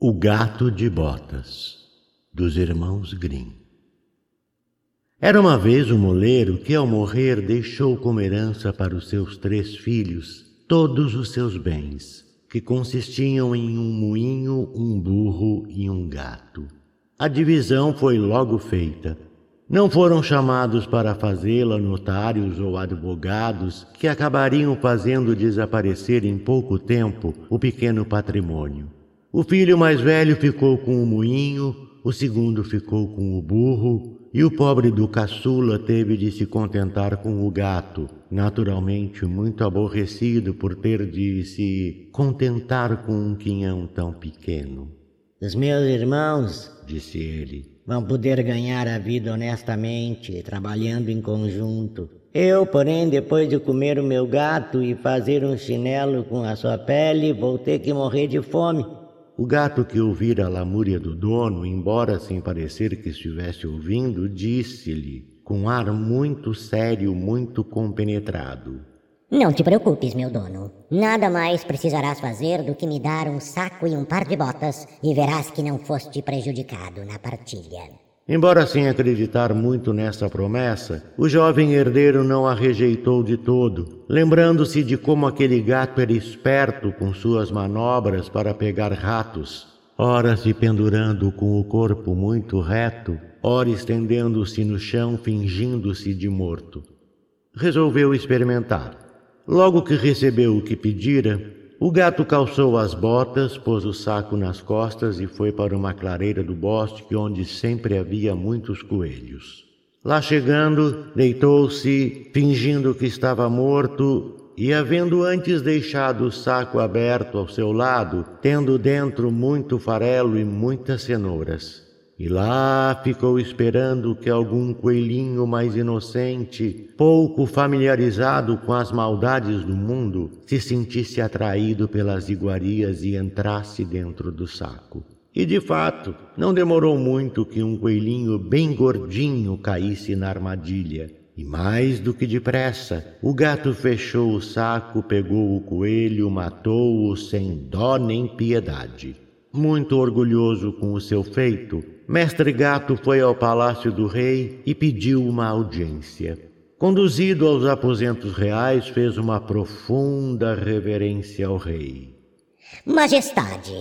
O Gato de Botas, dos Irmãos Grimm. Era uma vez um moleiro que, ao morrer, deixou como herança para os seus três filhos todos os seus bens, que consistiam em um moinho, um burro e um gato. A divisão foi logo feita. Não foram chamados para fazê-la notários ou advogados que acabariam fazendo desaparecer em pouco tempo o pequeno patrimônio. O filho mais velho ficou com o moinho, o segundo ficou com o burro, e o pobre do caçula teve de se contentar com o gato, naturalmente muito aborrecido por ter de se contentar com um quinhão tão pequeno. Os meus irmãos, disse ele, vão poder ganhar a vida honestamente, trabalhando em conjunto. Eu, porém, depois de comer o meu gato e fazer um chinelo com a sua pele, vou ter que morrer de fome. O gato que ouvira a lamúria do dono, embora sem parecer que estivesse ouvindo, disse-lhe, com ar muito sério, muito compenetrado: Não te preocupes, meu dono. Nada mais precisarás fazer do que me dar um saco e um par de botas, e verás que não foste prejudicado na partilha. Embora sem acreditar muito nessa promessa, o jovem herdeiro não a rejeitou de todo, lembrando-se de como aquele gato era esperto com suas manobras para pegar ratos, ora se pendurando com o corpo muito reto, ora estendendo-se no chão fingindo-se de morto. Resolveu experimentar. Logo que recebeu o que pedira, o gato calçou as botas, pôs o saco nas costas e foi para uma clareira do bosque onde sempre havia muitos coelhos. Lá chegando, deitou-se, fingindo que estava morto, e havendo antes deixado o saco aberto ao seu lado, tendo dentro muito farelo e muitas cenouras. E lá ficou esperando que algum coelhinho mais inocente, pouco familiarizado com as maldades do mundo, se sentisse atraído pelas iguarias e entrasse dentro do saco. E de fato, não demorou muito que um coelhinho bem gordinho caísse na armadilha. E mais do que depressa, o gato fechou o saco, pegou o coelho, matou-o sem dó nem piedade. Muito orgulhoso com o seu feito, Mestre Gato foi ao palácio do rei e pediu uma audiência. Conduzido aos aposentos reais, fez uma profunda reverência ao rei. Majestade,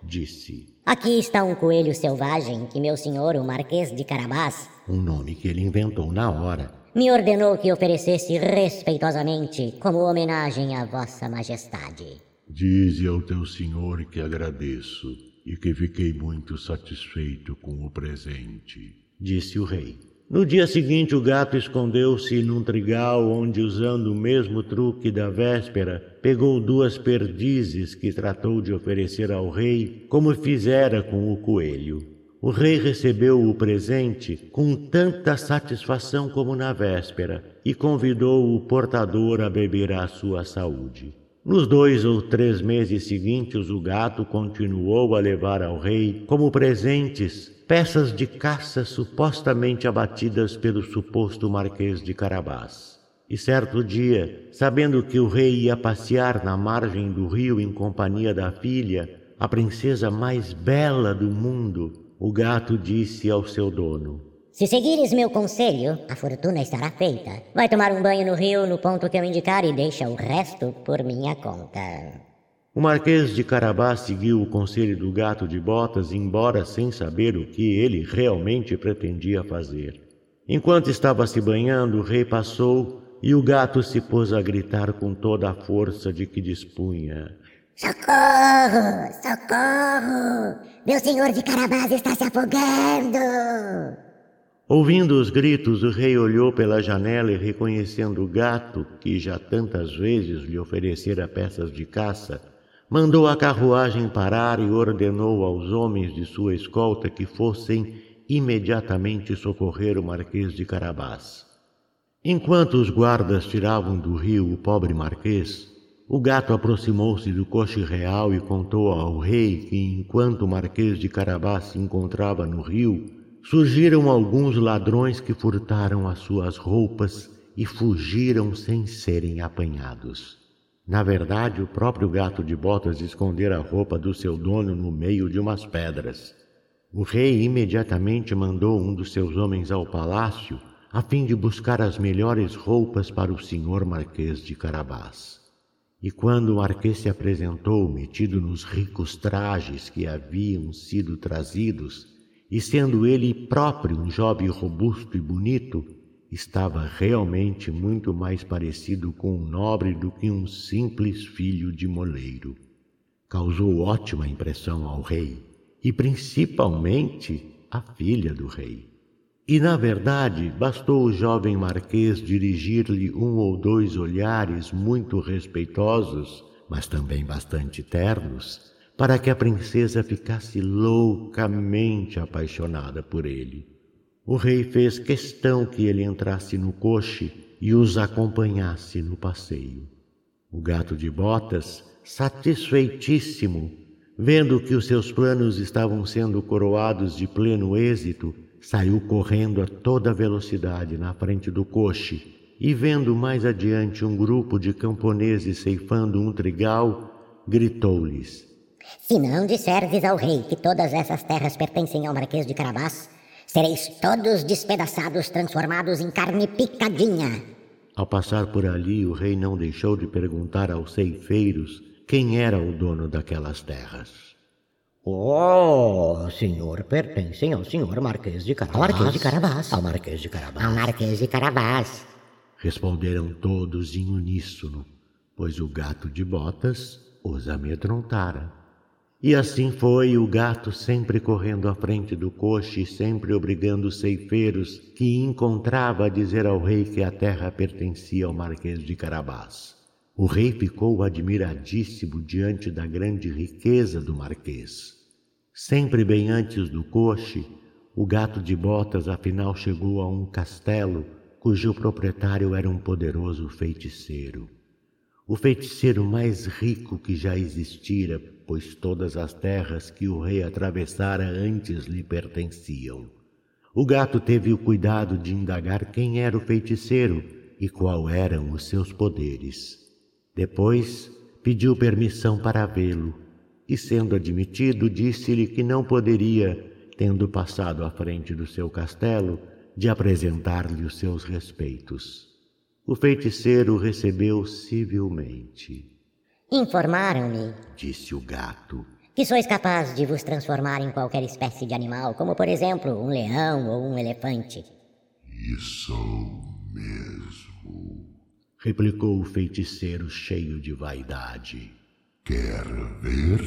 disse, aqui está um coelho selvagem que meu senhor, o Marquês de Carabás, um nome que ele inventou na hora, me ordenou que oferecesse respeitosamente como homenagem a Vossa Majestade. Dize ao teu senhor que agradeço e que fiquei muito satisfeito com o presente, disse o rei. No dia seguinte, o gato escondeu-se num trigal onde, usando o mesmo truque da véspera, pegou duas perdizes que tratou de oferecer ao rei, como fizera com o coelho. O rei recebeu o presente com tanta satisfação como na véspera e convidou o portador a beber à sua saúde. Nos dois ou três meses seguintes, o gato continuou a levar ao rei, como presentes, peças de caça supostamente abatidas pelo suposto Marquês de Carabás. E certo dia, sabendo que o rei ia passear na margem do rio em companhia da filha, a princesa mais bela do mundo, o gato disse ao seu dono: se seguires meu conselho, a fortuna estará feita. Vai tomar um banho no rio no ponto que eu indicar e deixa o resto por minha conta. O Marquês de Carabás seguiu o conselho do gato de botas, embora sem saber o que ele realmente pretendia fazer. Enquanto estava se banhando, o rei passou e o gato se pôs a gritar com toda a força de que dispunha. Socorro! Socorro! Meu senhor de Carabás está se afogando! Ouvindo os gritos, o rei olhou pela janela e, reconhecendo o gato, que já tantas vezes lhe oferecera peças de caça, mandou a carruagem parar e ordenou aos homens de sua escolta que fossem imediatamente socorrer o Marquês de Carabás. Enquanto os guardas tiravam do rio o pobre Marquês, o gato aproximou-se do coche real e contou ao rei que, enquanto o Marquês de Carabás se encontrava no rio, surgiram alguns ladrões que furtaram as suas roupas e fugiram sem serem apanhados. Na verdade, o próprio gato de botas escondera a roupa do seu dono no meio de umas pedras. O rei imediatamente mandou um dos seus homens ao palácio a fim de buscar as melhores roupas para o senhor Marquês de Carabás. E quando o Marquês se apresentou, metido nos ricos trajes que haviam sido trazidos, e sendo ele próprio um jovem robusto e bonito, estava realmente muito mais parecido com um nobre do que um simples filho de moleiro. Causou ótima impressão ao rei e principalmente à filha do rei. E, na verdade, bastou o jovem marquês dirigir-lhe um ou dois olhares muito respeitosos, mas também bastante ternos, para que a princesa ficasse loucamente apaixonada por ele. O rei fez questão que ele entrasse no coche e os acompanhasse no passeio. O gato de botas, satisfeitíssimo, vendo que os seus planos estavam sendo coroados de pleno êxito, saiu correndo a toda velocidade na frente do coche e, vendo mais adiante um grupo de camponeses ceifando um trigal, gritou-lhes: Se não disserdes ao rei que todas essas terras pertencem ao Marquês de Carabás, Sereis todos despedaçados, transformados em carne picadinha. Ao passar por ali, o rei não deixou de perguntar aos ceifeiros quem era o dono daquelas terras. Oh, senhor, pertencem ao senhor Marquês de Carabás. Ao Marquês de Carabás. Ao Marquês de Carabás. Ao Marquês de Carabás. Responderam todos em uníssono, pois o gato de botas os amedrontara. E assim foi o gato sempre correndo à frente do coche e sempre obrigando os ceifeiros que encontrava a dizer ao rei que a terra pertencia ao Marquês de Carabás. O rei ficou admiradíssimo diante da grande riqueza do Marquês. Sempre bem antes do coche, o gato de botas afinal chegou a um castelo cujo proprietário era um poderoso feiticeiro. O feiticeiro mais rico que já existira pois todas as terras que o rei atravessara antes lhe pertenciam. O gato teve o cuidado de indagar quem era o feiticeiro e qual eram os seus poderes. Depois pediu permissão para vê-lo e, sendo admitido, disse-lhe que não poderia, tendo passado à frente do seu castelo, de apresentar-lhe os seus respeitos. O feiticeiro recebeu civilmente. Informaram-me, disse o gato, que sois capaz de vos transformar em qualquer espécie de animal, como por exemplo um leão ou um elefante. Isso mesmo, replicou o feiticeiro cheio de vaidade. Quer ver?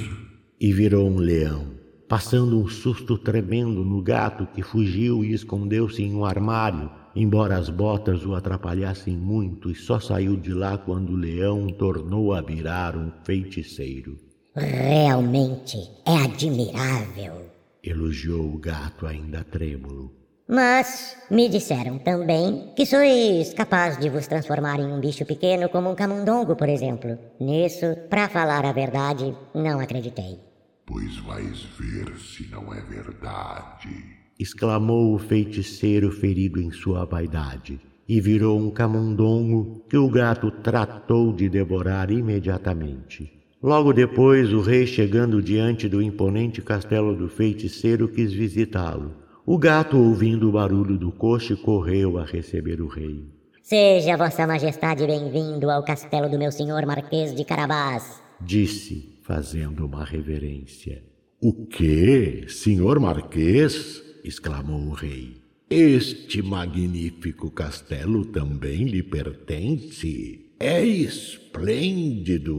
E virou um leão, passando um susto tremendo no gato que fugiu e escondeu-se em um armário embora as botas o atrapalhassem muito, e só saiu de lá quando o leão tornou a virar um feiticeiro. Realmente é admirável, elogiou o gato ainda trêmulo. Mas me disseram também que sois capaz de vos transformar em um bicho pequeno como um camundongo, por exemplo. Nisso, para falar a verdade, não acreditei. Pois vais ver se não é verdade exclamou o feiticeiro ferido em sua vaidade, e virou um camundongo que o gato tratou de devorar imediatamente. Logo depois, o rei, chegando diante do imponente castelo do feiticeiro, quis visitá-lo. O gato, ouvindo o barulho do coche, correu a receber o rei. Seja Vossa Majestade bem-vindo ao castelo do meu senhor Marquês de Carabás, disse, fazendo uma reverência. O quê, senhor Marquês? Exclamou o rei. Este magnífico castelo também lhe pertence. É esplêndido.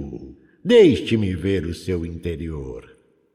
Deixe-me ver o seu interior.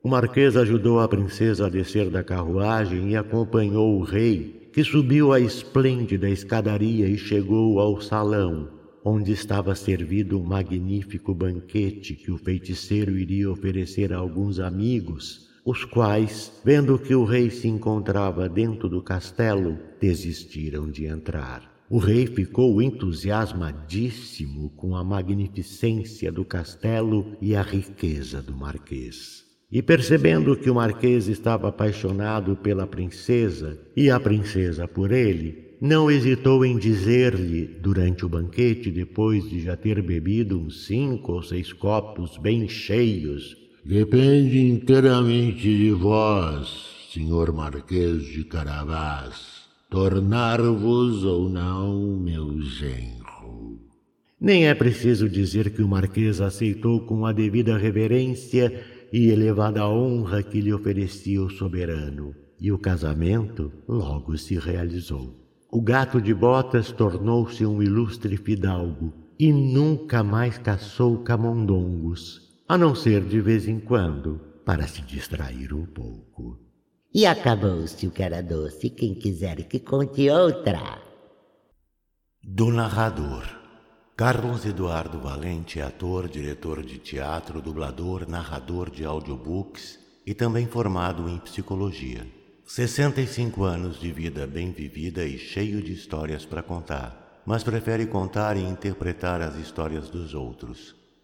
O marquês ajudou a princesa a descer da carruagem e acompanhou o rei, que subiu a esplêndida escadaria e chegou ao salão, onde estava servido um magnífico banquete que o feiticeiro iria oferecer a alguns amigos os quais, vendo que o rei se encontrava dentro do castelo, desistiram de entrar. O rei ficou entusiasmadíssimo com a magnificência do castelo e a riqueza do marquês. E percebendo que o marquês estava apaixonado pela princesa e a princesa por ele, não hesitou em dizer-lhe, durante o banquete, depois de já ter bebido uns cinco ou seis copos bem cheios: Depende inteiramente de vós, senhor Marquês de Carabás, tornar-vos ou não meu genro. Nem é preciso dizer que o Marquês aceitou com a devida reverência e elevada honra que lhe oferecia o soberano, e o casamento logo se realizou. O gato de botas tornou-se um ilustre fidalgo e nunca mais caçou camundongos, a não ser de vez em quando, para se distrair um pouco. E acabou-se o que era doce. Quem quiser que conte outra. Do narrador. Carlos Eduardo Valente é ator, diretor de teatro, dublador, narrador de audiobooks e também formado em psicologia. 65 anos de vida bem vivida e cheio de histórias para contar, mas prefere contar e interpretar as histórias dos outros.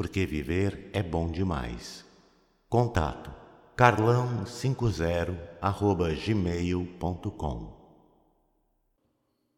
porque viver é bom demais. Contato carlão50 gmail.com